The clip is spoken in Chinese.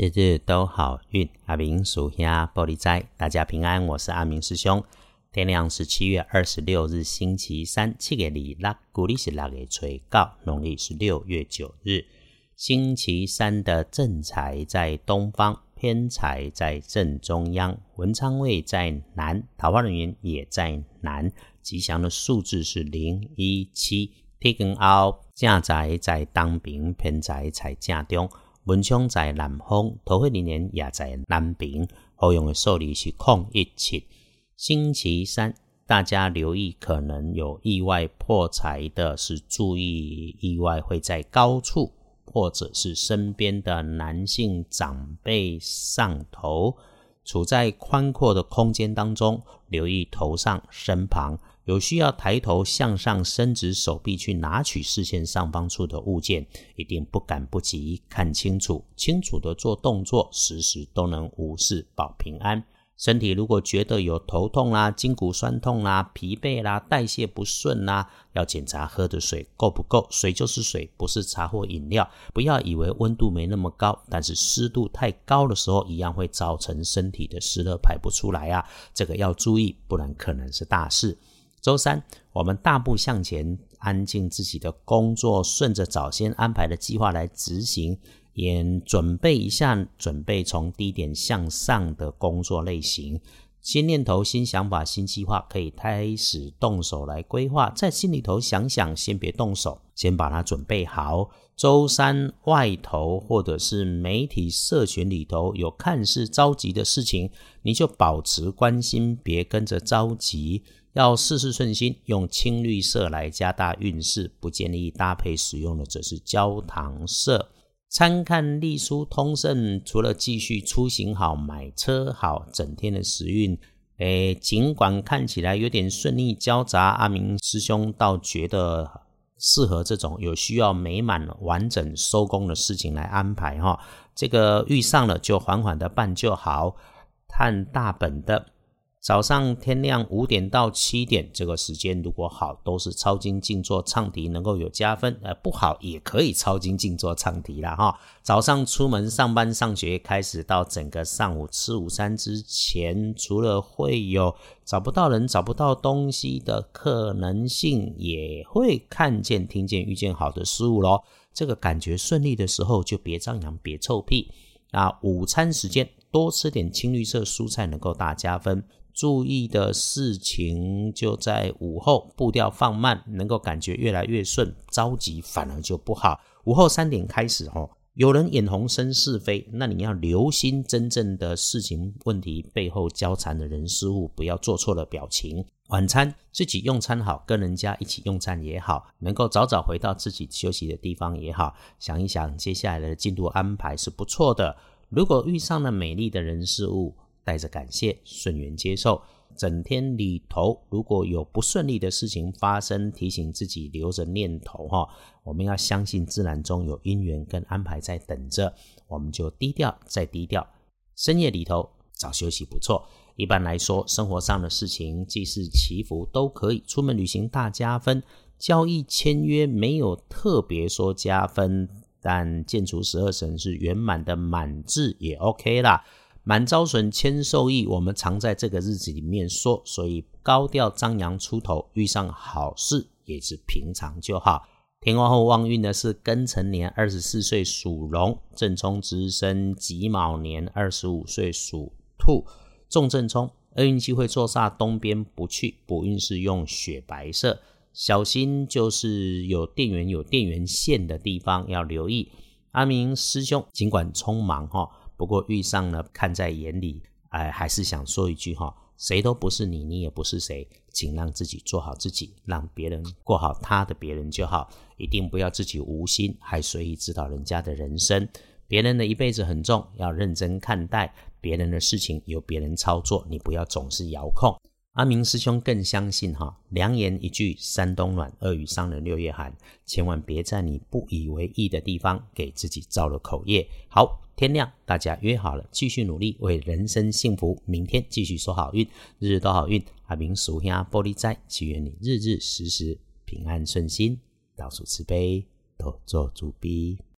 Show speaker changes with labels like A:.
A: 日日都好运，阿明属下玻璃斋，大家平安。我是阿明师兄。天亮是七月二十六日，星期三。七月二六，古历是六月初九，农历是六月九日，星期三的正财在东方，偏财在正中央，文昌位在南，桃花人员也在南。吉祥的数字是零一七。天光后，正财在东边，偏财在正中。文昌在南方，桃花人员也在南边。好用的数字是空一七。星期三，大家留意可能有意外破财的，是注意意外会在高处，或者是身边的男性长辈上头，处在宽阔的空间当中，留意头上、身旁。有需要抬头向上伸直手臂去拿取视线上方处的物件，一定不敢不急，看清楚，清楚的做动作，时时都能无事保平安。身体如果觉得有头痛啦、筋骨酸痛啦、疲惫啦、代谢不顺啦，要检查喝的水够不够。水就是水，不是茶或饮料。不要以为温度没那么高，但是湿度太高的时候，一样会造成身体的湿热排不出来啊。这个要注意，不然可能是大事。周三，我们大步向前，安静自己的工作，顺着早先安排的计划来执行，也准备一下，准备从低点向上的工作类型。新念头、新想法、新计划，可以开始动手来规划。在心里头想想，先别动手，先把它准备好。周三外头或者是媒体社群里头有看似着急的事情，你就保持关心，别跟着着急。要事事顺心，用青绿色来加大运势。不建议搭配使用的则是焦糖色。参看隶书通胜，除了继续出行好、买车好，整天的时运，诶，尽管看起来有点顺利交杂，阿明师兄倒觉得适合这种有需要美满完整收工的事情来安排哈。这个遇上了就缓缓的办就好，看大本的。早上天亮五点到七点这个时间，如果好，都是抄经静坐唱题，能够有加分；呃，不好也可以抄经静坐唱题了哈。早上出门上班上学，开始到整个上午吃午餐之前，除了会有找不到人、找不到东西的可能性，也会看见、听见、遇见好的事物咯。这个感觉顺利的时候，就别张扬、别臭屁啊！午餐时间多吃点青绿色蔬菜，能够大加分。注意的事情就在午后，步调放慢，能够感觉越来越顺。着急反而就不好。午后三点开始，哦，有人眼红生是非，那你要留心真正的事情问题背后交缠的人事物，不要做错了表情。晚餐自己用餐好，跟人家一起用餐也好，能够早早回到自己休息的地方也好，想一想接下来的进度安排是不错的。如果遇上了美丽的人事物，带着感谢，顺缘接受。整天里头，如果有不顺利的事情发生，提醒自己留着念头哈。我们要相信自然中有因缘跟安排在等着，我们就低调再低调。深夜里头早休息不错。一般来说，生活上的事情，祭祀祈福都可以。出门旅行大加分，交易签约没有特别说加分，但建除十二神是圆满的满字也 OK 啦。满招损，谦受益。我们常在这个日子里面说，所以高调张扬出头，遇上好事也是平常就好。天王后旺运的是庚辰年二十四岁属龙，正冲直生己卯年二十五岁属兔，重正冲，厄运机会坐煞东边不去，补运是用雪白色，小心就是有电源有电源线的地方要留意。阿明师兄尽管匆忙哈。不过遇上了，看在眼里，哎，还是想说一句哈，谁都不是你，你也不是谁，请让自己做好自己，让别人过好他的别人就好，一定不要自己无心，还随意指导人家的人生。别人的一辈子很重要，认真看待别人的事情，由别人操作，你不要总是遥控。阿明师兄更相信哈，良言一句三冬暖，恶语伤人六月寒，千万别在你不以为意的地方给自己造了口业。好。天亮，大家约好了，继续努力，为人生幸福。明天继续说好运，日日都好运。阿明属下玻璃斋，祈愿你日日时时平安顺心，倒数慈悲，多做主逼。